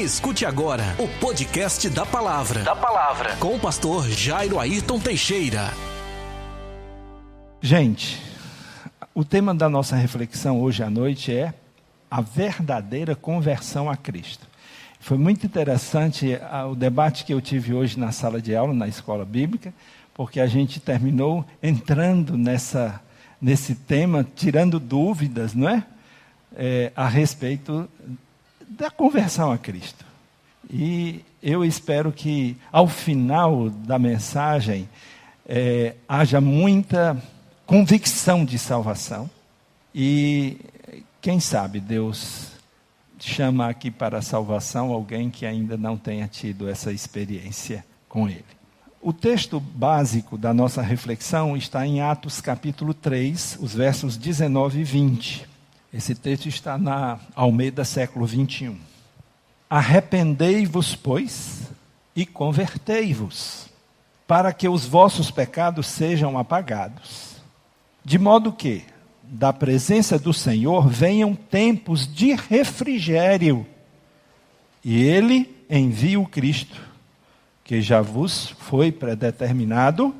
Escute agora o podcast da palavra. Da palavra. Com o pastor Jairo Ayrton Teixeira. Gente, o tema da nossa reflexão hoje à noite é a verdadeira conversão a Cristo. Foi muito interessante ah, o debate que eu tive hoje na sala de aula, na escola bíblica, porque a gente terminou entrando nessa, nesse tema, tirando dúvidas, não é? é a respeito da conversão a Cristo. E eu espero que, ao final da mensagem, é, haja muita convicção de salvação. E, quem sabe, Deus chama aqui para a salvação alguém que ainda não tenha tido essa experiência com Ele. O texto básico da nossa reflexão está em Atos capítulo 3, os versos 19 e 20. Esse texto está na Almeida século 21. Arrependei-vos, pois, e convertei-vos, para que os vossos pecados sejam apagados, de modo que, da presença do Senhor, venham tempos de refrigério, e Ele envia o Cristo, que já vos foi predeterminado,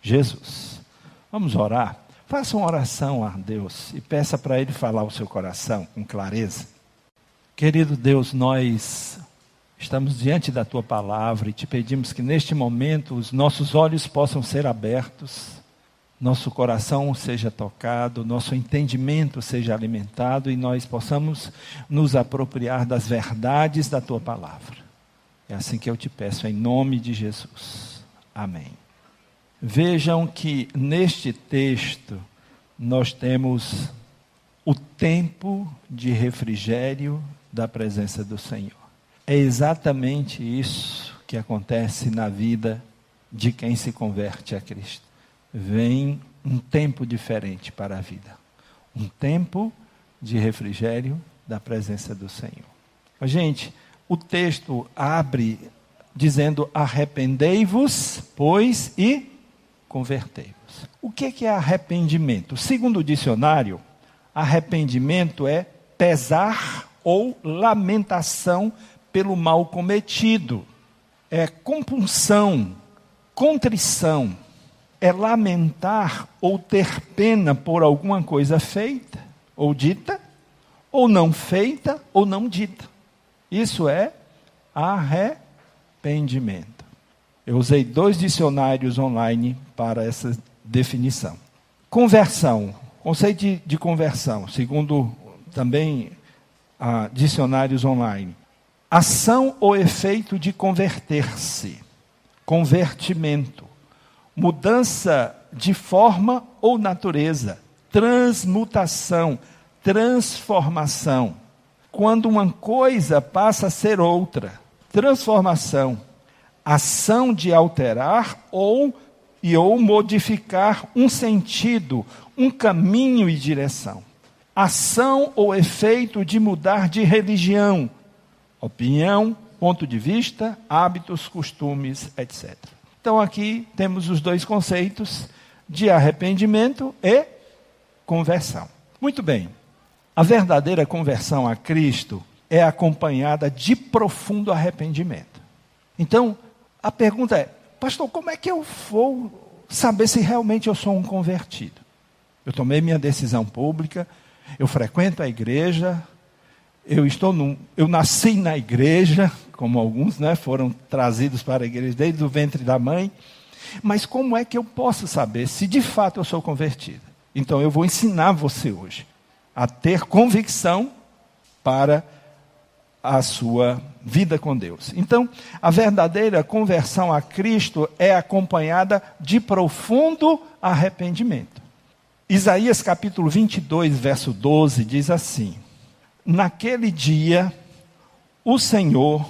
Jesus. Vamos orar? Faça uma oração a Deus e peça para Ele falar o seu coração com clareza. Querido Deus, nós estamos diante da tua palavra e te pedimos que neste momento os nossos olhos possam ser abertos, nosso coração seja tocado, nosso entendimento seja alimentado e nós possamos nos apropriar das verdades da tua palavra. É assim que eu te peço, em nome de Jesus. Amém. Vejam que neste texto nós temos o tempo de refrigério da presença do Senhor. É exatamente isso que acontece na vida de quem se converte a Cristo. Vem um tempo diferente para a vida. Um tempo de refrigério da presença do Senhor. Gente, o texto abre dizendo: arrependei-vos, pois, e convertei-vos. O que é arrependimento? Segundo o dicionário, arrependimento é pesar ou lamentação pelo mal cometido. É compunção, contrição, é lamentar ou ter pena por alguma coisa feita ou dita, ou não feita ou não dita. Isso é arrependimento. Eu usei dois dicionários online para essa definição. Conversão, conceito de, de conversão, segundo também ah, dicionários online. Ação ou efeito de converter-se, convertimento, mudança de forma ou natureza, transmutação, transformação. Quando uma coisa passa a ser outra, transformação ação de alterar ou e ou modificar um sentido, um caminho e direção. Ação ou efeito de mudar de religião, opinião, ponto de vista, hábitos, costumes, etc. Então aqui temos os dois conceitos de arrependimento e conversão. Muito bem. A verdadeira conversão a Cristo é acompanhada de profundo arrependimento. Então, a pergunta é, pastor, como é que eu vou saber se realmente eu sou um convertido? Eu tomei minha decisão pública, eu frequento a igreja, eu estou num, eu nasci na igreja, como alguns, né, foram trazidos para a igreja desde o ventre da mãe. Mas como é que eu posso saber se de fato eu sou convertido? Então eu vou ensinar você hoje a ter convicção para a sua vida com Deus. Então, a verdadeira conversão a Cristo é acompanhada de profundo arrependimento. Isaías capítulo 22, verso 12 diz assim: Naquele dia, o Senhor,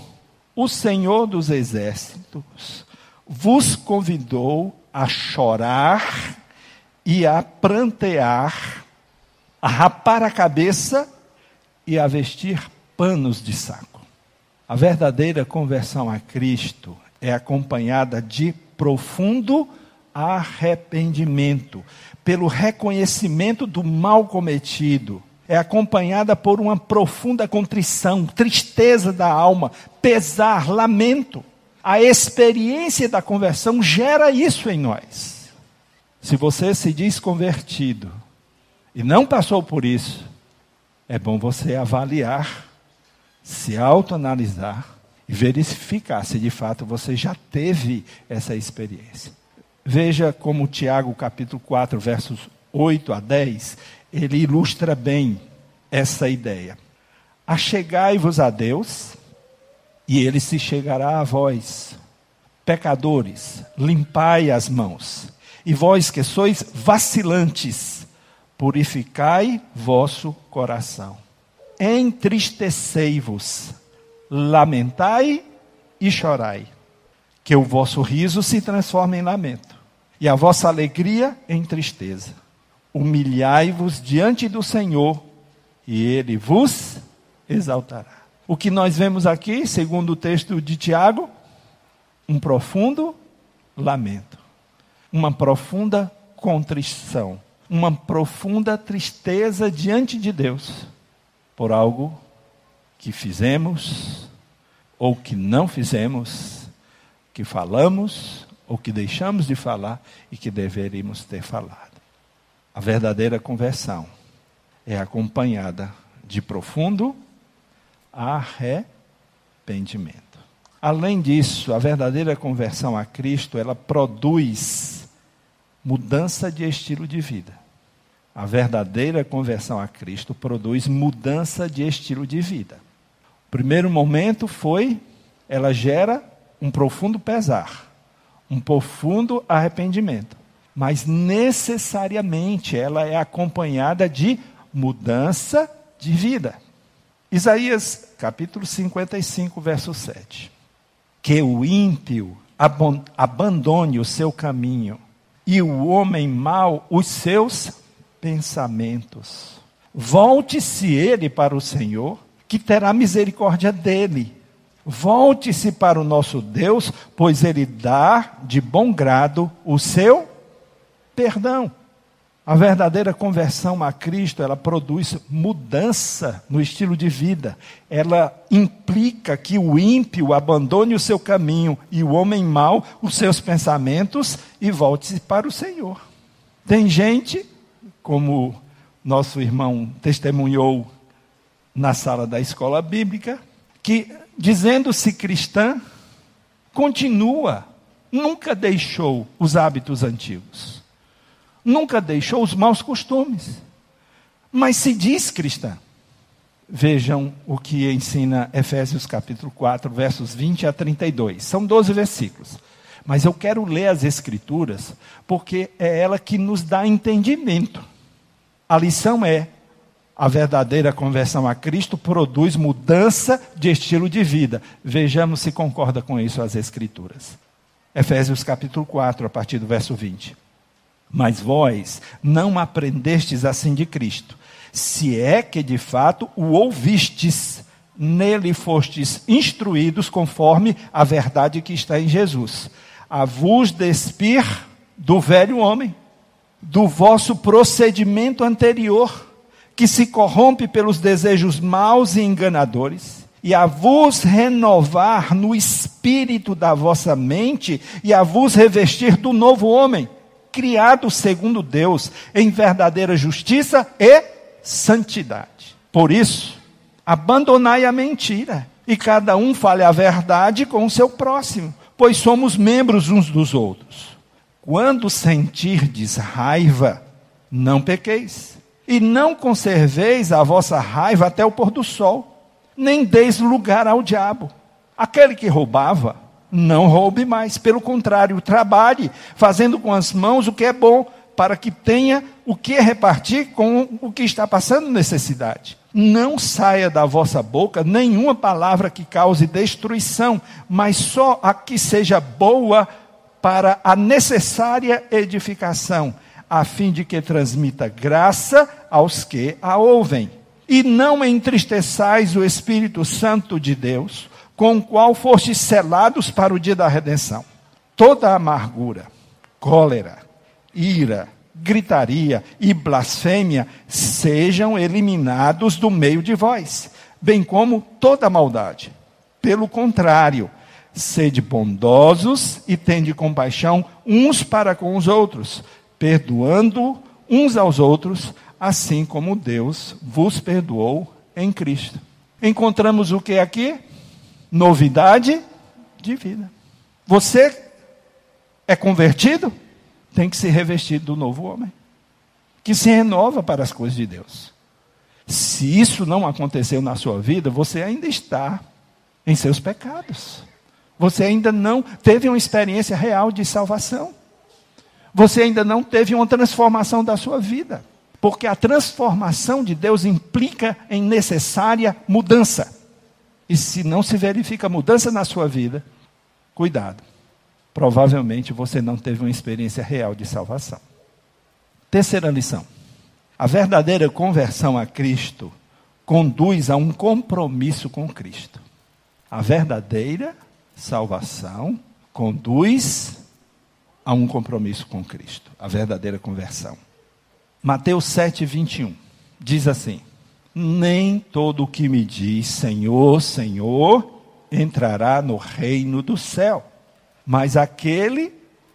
o Senhor dos exércitos, vos convidou a chorar e a prantear, a rapar a cabeça e a vestir panos de saco. A verdadeira conversão a Cristo é acompanhada de profundo arrependimento, pelo reconhecimento do mal cometido. é acompanhada por uma profunda contrição, tristeza da alma, pesar, lamento. A experiência da conversão gera isso em nós. Se você se diz convertido e não passou por isso, é bom você avaliar, se autoanalisar e verificar se de fato você já teve essa experiência. Veja como Tiago, capítulo 4, versos 8 a 10, ele ilustra bem essa ideia. Achegai-vos a Deus, e ele se chegará a vós. Pecadores, limpai as mãos. E vós que sois vacilantes, purificai vosso coração. Entristecei-vos, lamentai e chorai, que o vosso riso se transforme em lamento e a vossa alegria em tristeza. Humilhai-vos diante do Senhor, e ele vos exaltará. O que nós vemos aqui, segundo o texto de Tiago, um profundo lamento, uma profunda contrição, uma profunda tristeza diante de Deus por algo que fizemos ou que não fizemos, que falamos ou que deixamos de falar e que deveríamos ter falado. A verdadeira conversão é acompanhada de profundo arrependimento. Além disso, a verdadeira conversão a Cristo, ela produz mudança de estilo de vida. A verdadeira conversão a Cristo produz mudança de estilo de vida. O primeiro momento foi, ela gera um profundo pesar um profundo arrependimento. Mas necessariamente ela é acompanhada de mudança de vida. Isaías capítulo 55, verso 7. Que o ímpio abandone o seu caminho e o homem mau os seus pensamentos. Volte-se ele para o Senhor, que terá misericórdia dele Volte-se para o nosso Deus, pois Ele dá de bom grado o seu perdão. A verdadeira conversão a Cristo, ela produz mudança no estilo de vida. Ela implica que o ímpio abandone o seu caminho e o homem mau os seus pensamentos e volte-se para o Senhor. Tem gente, como nosso irmão testemunhou na sala da escola bíblica, que dizendo-se cristã, continua, nunca deixou os hábitos antigos, nunca deixou os maus costumes, mas se diz cristã. Vejam o que ensina Efésios capítulo 4, versos 20 a 32. São 12 versículos. Mas eu quero ler as Escrituras, porque é ela que nos dá entendimento. A lição é: a verdadeira conversão a Cristo produz mudança de estilo de vida. Vejamos se concorda com isso as Escrituras. Efésios capítulo 4, a partir do verso 20. Mas vós não aprendestes assim de Cristo, se é que de fato o ouvistes, nele fostes instruídos conforme a verdade que está em Jesus. A vos despir do velho homem, do vosso procedimento anterior que se corrompe pelos desejos maus e enganadores, e a vos renovar no espírito da vossa mente, e a vos revestir do novo homem, criado segundo Deus, em verdadeira justiça e santidade. Por isso, abandonai a mentira, e cada um fale a verdade com o seu próximo, pois somos membros uns dos outros. Quando sentirdes raiva, não pequeis e não conserveis a vossa raiva até o pôr do sol, nem deis lugar ao diabo. Aquele que roubava, não roube mais, pelo contrário, trabalhe, fazendo com as mãos o que é bom, para que tenha o que repartir com o que está passando necessidade. Não saia da vossa boca nenhuma palavra que cause destruição, mas só a que seja boa para a necessária edificação a fim de que transmita graça aos que a ouvem. E não entristeçais o Espírito Santo de Deus, com o qual fostes selados para o dia da redenção. Toda amargura, cólera, ira, gritaria e blasfêmia sejam eliminados do meio de vós, bem como toda maldade. Pelo contrário, sede bondosos e tende compaixão uns para com os outros, perdoando uns aos outros, assim como Deus vos perdoou em Cristo. Encontramos o que aqui? Novidade de vida. Você é convertido? tem que ser revestido do novo homem, que se renova para as coisas de Deus. Se isso não aconteceu na sua vida, você ainda está em seus pecados. Você ainda não teve uma experiência real de salvação. Você ainda não teve uma transformação da sua vida. Porque a transformação de Deus implica em necessária mudança. E se não se verifica mudança na sua vida, cuidado provavelmente você não teve uma experiência real de salvação. Terceira lição: a verdadeira conversão a Cristo conduz a um compromisso com Cristo. A verdadeira salvação conduz a um compromisso com Cristo, a verdadeira conversão. Mateus 7, 21 diz assim: Nem todo o que me diz Senhor, Senhor entrará no reino do céu mas aquele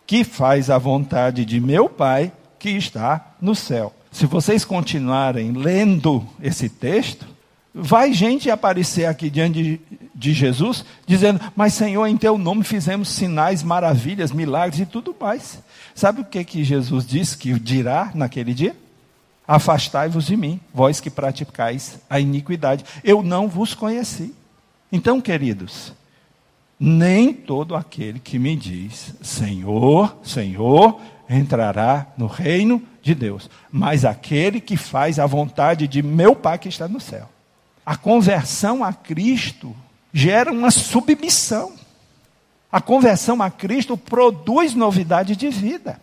que faz a vontade de meu Pai que está no céu. Se vocês continuarem lendo esse texto, vai gente aparecer aqui diante de, de Jesus, dizendo: Mas Senhor, em teu nome fizemos sinais, maravilhas, milagres e tudo mais. Sabe o que, que Jesus disse que dirá naquele dia? Afastai-vos de mim, vós que praticais a iniquidade. Eu não vos conheci. Então, queridos, nem todo aquele que me diz Senhor, Senhor, entrará no reino de Deus, mas aquele que faz a vontade de meu Pai que está no céu. A conversão a Cristo gera uma submissão. A conversão a Cristo produz novidade de vida.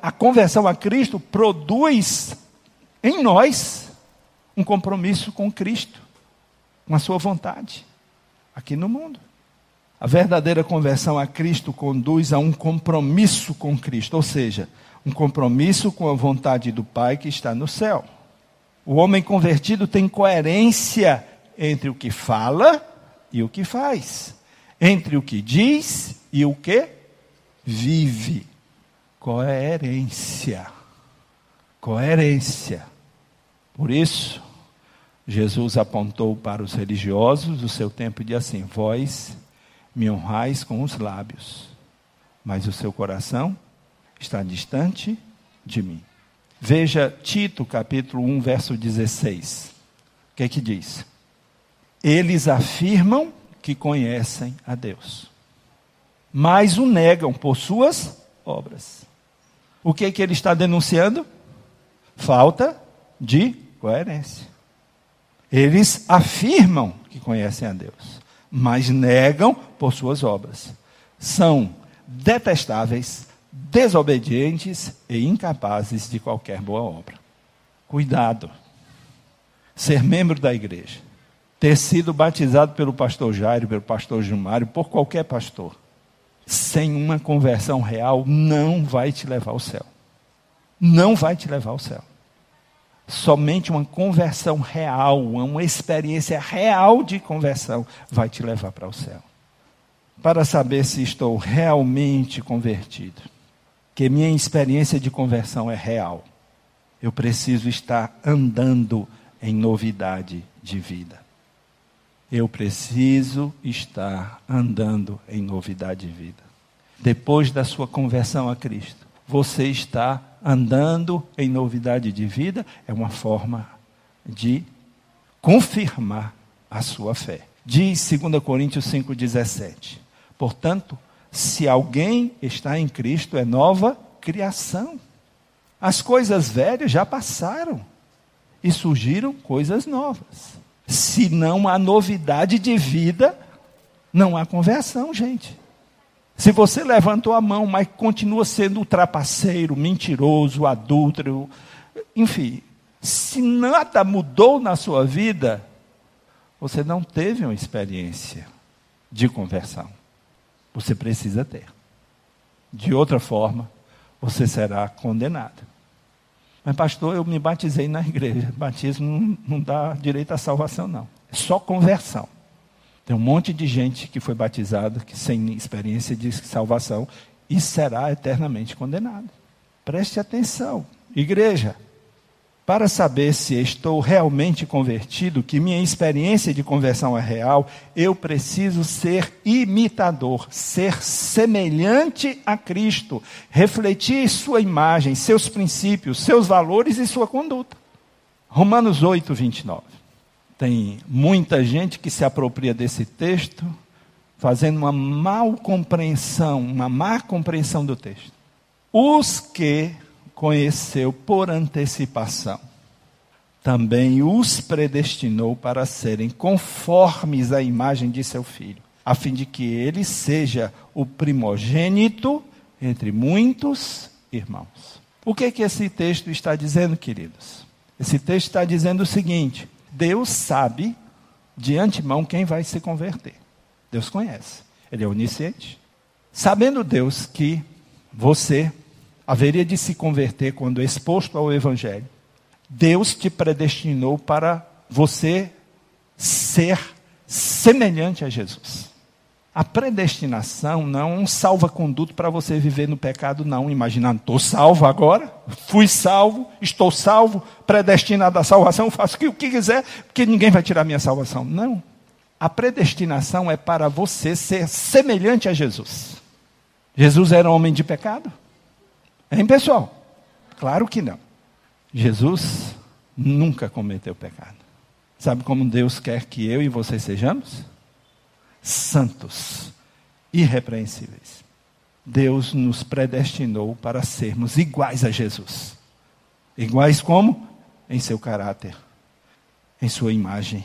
A conversão a Cristo produz em nós um compromisso com Cristo, com a sua vontade, aqui no mundo. A verdadeira conversão a Cristo conduz a um compromisso com Cristo, ou seja, um compromisso com a vontade do Pai que está no céu. O homem convertido tem coerência entre o que fala e o que faz, entre o que diz e o que vive. Coerência. Coerência. Por isso, Jesus apontou para os religiosos do seu tempo e disse assim: Vós me honrais com os lábios, mas o seu coração está distante de mim. Veja Tito, capítulo 1, verso 16. O que é que diz? Eles afirmam que conhecem a Deus, mas o negam por suas obras. O que é que ele está denunciando? Falta de coerência. Eles afirmam que conhecem a Deus, mas negam por suas obras. São detestáveis, desobedientes e incapazes de qualquer boa obra. Cuidado. Ser membro da igreja, ter sido batizado pelo pastor Jairo, pelo pastor Gilmário, por qualquer pastor, sem uma conversão real, não vai te levar ao céu. Não vai te levar ao céu. Somente uma conversão real, uma experiência real de conversão vai te levar para o céu. Para saber se estou realmente convertido, que minha experiência de conversão é real, eu preciso estar andando em novidade de vida. Eu preciso estar andando em novidade de vida. Depois da sua conversão a Cristo, você está andando em novidade de vida, é uma forma de confirmar a sua fé. Diz 2 Coríntios 5,17. Portanto, se alguém está em Cristo, é nova criação. As coisas velhas já passaram e surgiram coisas novas. Se não há novidade de vida, não há conversão, gente. Se você levantou a mão, mas continua sendo trapaceiro, mentiroso, adúltero, enfim, se nada mudou na sua vida, você não teve uma experiência de conversão. Você precisa ter. De outra forma, você será condenado. Mas, pastor, eu me batizei na igreja. Batismo não, não dá direito à salvação, não. É só conversão. Tem um monte de gente que foi batizada, que sem experiência de salvação, e será eternamente condenado. Preste atenção, igreja. Para saber se estou realmente convertido, que minha experiência de conversão é real, eu preciso ser imitador, ser semelhante a Cristo, refletir sua imagem, seus princípios, seus valores e sua conduta. Romanos 8, 29. Tem muita gente que se apropria desse texto, fazendo uma mal compreensão, uma má compreensão do texto. Os que conheceu por antecipação, também os predestinou para serem conformes à imagem de seu filho, a fim de que ele seja o primogênito entre muitos irmãos. O que, é que esse texto está dizendo, queridos? Esse texto está dizendo o seguinte: Deus sabe de antemão quem vai se converter. Deus conhece. Ele é onisciente. Sabendo Deus que você haveria de se converter quando exposto ao Evangelho, Deus te predestinou para você ser semelhante a Jesus. A predestinação não é um salva-conduto para você viver no pecado, não. Imaginando, estou salvo agora, fui salvo, estou salvo, predestinado à salvação, faço o que quiser, porque ninguém vai tirar minha salvação. Não. A predestinação é para você ser semelhante a Jesus. Jesus era homem de pecado? Hein, pessoal? Claro que não. Jesus nunca cometeu pecado. Sabe como Deus quer que eu e você sejamos? Santos, irrepreensíveis. Deus nos predestinou para sermos iguais a Jesus. Iguais como? Em seu caráter, em sua imagem,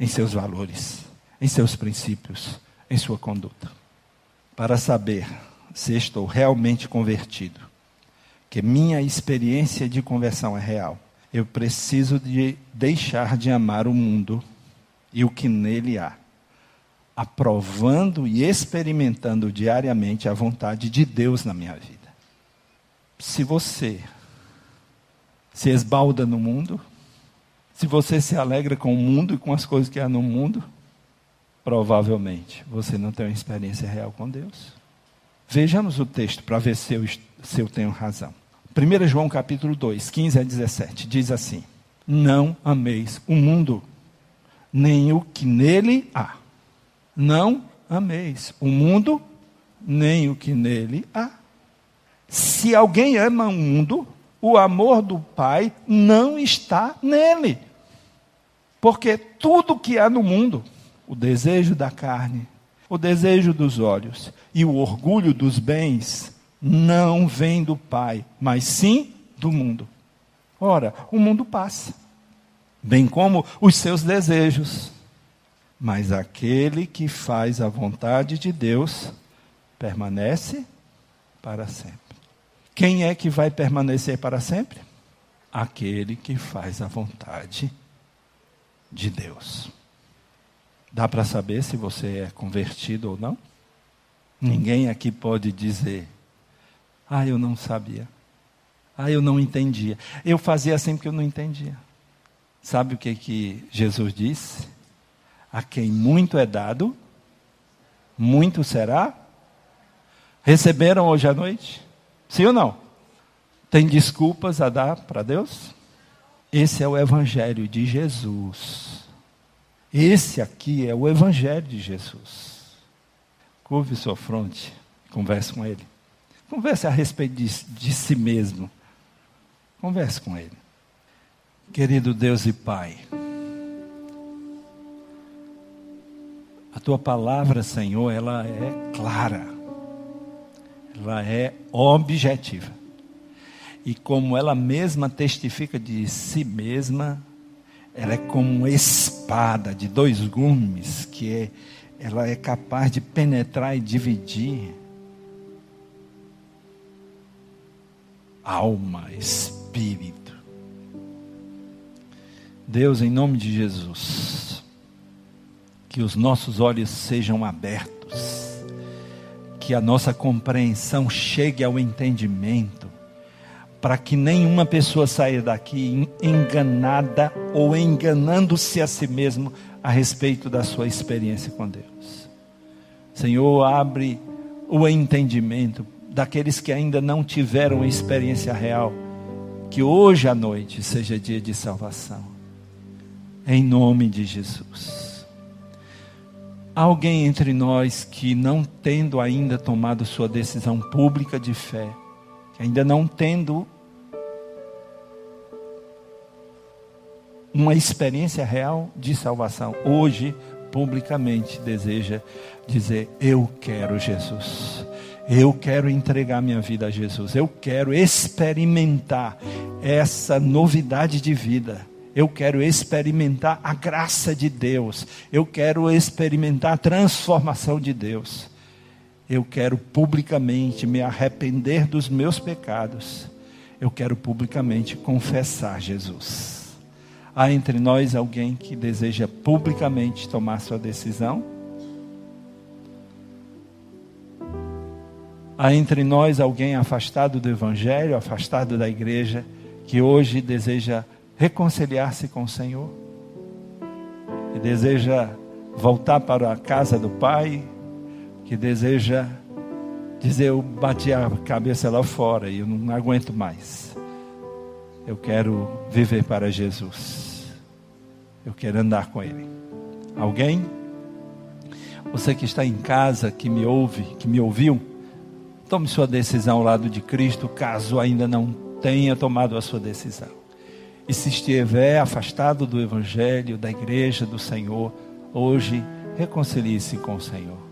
em seus valores, em seus princípios, em sua conduta. Para saber se estou realmente convertido, que minha experiência de conversão é real. Eu preciso de deixar de amar o mundo e o que nele há, aprovando e experimentando diariamente a vontade de Deus na minha vida. Se você se esbalda no mundo, se você se alegra com o mundo e com as coisas que há no mundo, provavelmente você não tem uma experiência real com Deus. Vejamos o texto para ver se eu, se eu tenho razão. 1 João capítulo 2, 15 a 17, diz assim: Não ameis o mundo, nem o que nele há. Não ameis o mundo, nem o que nele há. Se alguém ama o mundo, o amor do Pai não está nele. Porque tudo que há no mundo, o desejo da carne, o desejo dos olhos e o orgulho dos bens não vem do Pai, mas sim do mundo. Ora, o mundo passa, bem como os seus desejos. Mas aquele que faz a vontade de Deus permanece para sempre. Quem é que vai permanecer para sempre? Aquele que faz a vontade de Deus. Dá para saber se você é convertido ou não? Ninguém aqui pode dizer: Ah, eu não sabia. Ah, eu não entendia. Eu fazia assim porque eu não entendia. Sabe o que, que Jesus disse? A quem muito é dado, muito será. Receberam hoje à noite? Sim ou não? Tem desculpas a dar para Deus? Esse é o Evangelho de Jesus. Esse aqui é o Evangelho de Jesus. Curve sua fronte, converse com ele. Converse a respeito de, de si mesmo. Converse com ele. Querido Deus e Pai, a tua palavra, Senhor, ela é clara, ela é objetiva. E como ela mesma testifica de si mesma, ela é como uma espada de dois gumes que é, ela é capaz de penetrar e dividir alma, espírito. Deus, em nome de Jesus, que os nossos olhos sejam abertos, que a nossa compreensão chegue ao entendimento, para que nenhuma pessoa saia daqui enganada ou enganando-se a si mesmo a respeito da sua experiência com Deus. Senhor, abre o entendimento daqueles que ainda não tiveram experiência real, que hoje à noite seja dia de salvação. Em nome de Jesus. Alguém entre nós que não tendo ainda tomado sua decisão pública de fé, ainda não tendo uma experiência real de salvação, hoje publicamente deseja dizer: Eu quero Jesus. Eu quero entregar minha vida a Jesus. Eu quero experimentar essa novidade de vida. Eu quero experimentar a graça de Deus. Eu quero experimentar a transformação de Deus. Eu quero publicamente me arrepender dos meus pecados. Eu quero publicamente confessar Jesus. Há entre nós alguém que deseja publicamente tomar sua decisão? Há entre nós alguém afastado do Evangelho, afastado da igreja, que hoje deseja reconciliar-se com o Senhor? Que deseja voltar para a casa do Pai, que deseja dizer: Eu bati a cabeça lá fora e eu não aguento mais. Eu quero viver para Jesus. Eu quero andar com Ele. Alguém? Você que está em casa, que me ouve, que me ouviu, tome sua decisão ao lado de Cristo, caso ainda não tenha tomado a sua decisão. E se estiver afastado do Evangelho, da igreja, do Senhor, hoje reconcilie-se com o Senhor.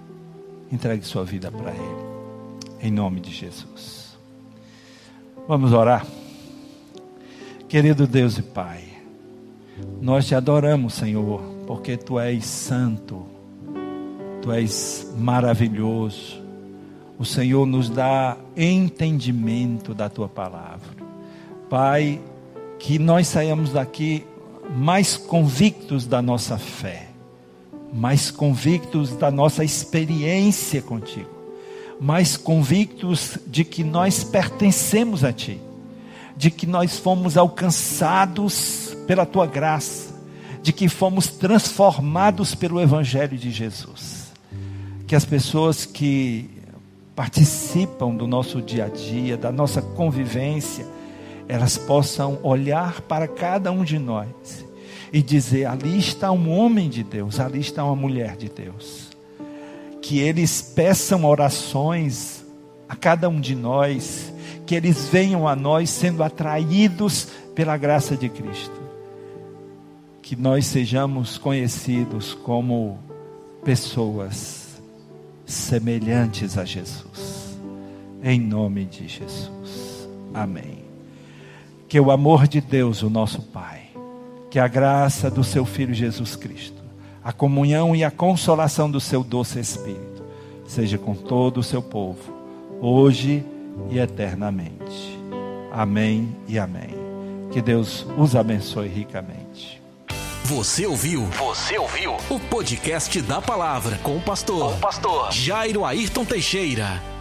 Entregue sua vida para Ele. Em nome de Jesus. Vamos orar. Querido Deus e Pai, nós te adoramos, Senhor, porque Tu és santo, Tu és maravilhoso. O Senhor nos dá entendimento da Tua palavra. Pai, que nós saiamos daqui mais convictos da nossa fé mais convictos da nossa experiência contigo, mais convictos de que nós pertencemos a Ti, de que nós fomos alcançados pela Tua graça, de que fomos transformados pelo Evangelho de Jesus. Que as pessoas que participam do nosso dia a dia, da nossa convivência, elas possam olhar para cada um de nós e dizer: ali está um homem de Deus, ali está uma mulher de Deus. Que eles peçam orações a cada um de nós, que eles venham a nós sendo atraídos pela graça de Cristo. Que nós sejamos conhecidos como pessoas semelhantes a Jesus. Em nome de Jesus. Amém. Que o amor de Deus, o nosso Pai que a graça do seu Filho Jesus Cristo, a comunhão e a consolação do seu doce Espírito, seja com todo o seu povo, hoje e eternamente. Amém e amém. Que Deus os abençoe ricamente. Você ouviu? Você ouviu? O podcast da palavra com o pastor, com o pastor Jairo Ayrton Teixeira.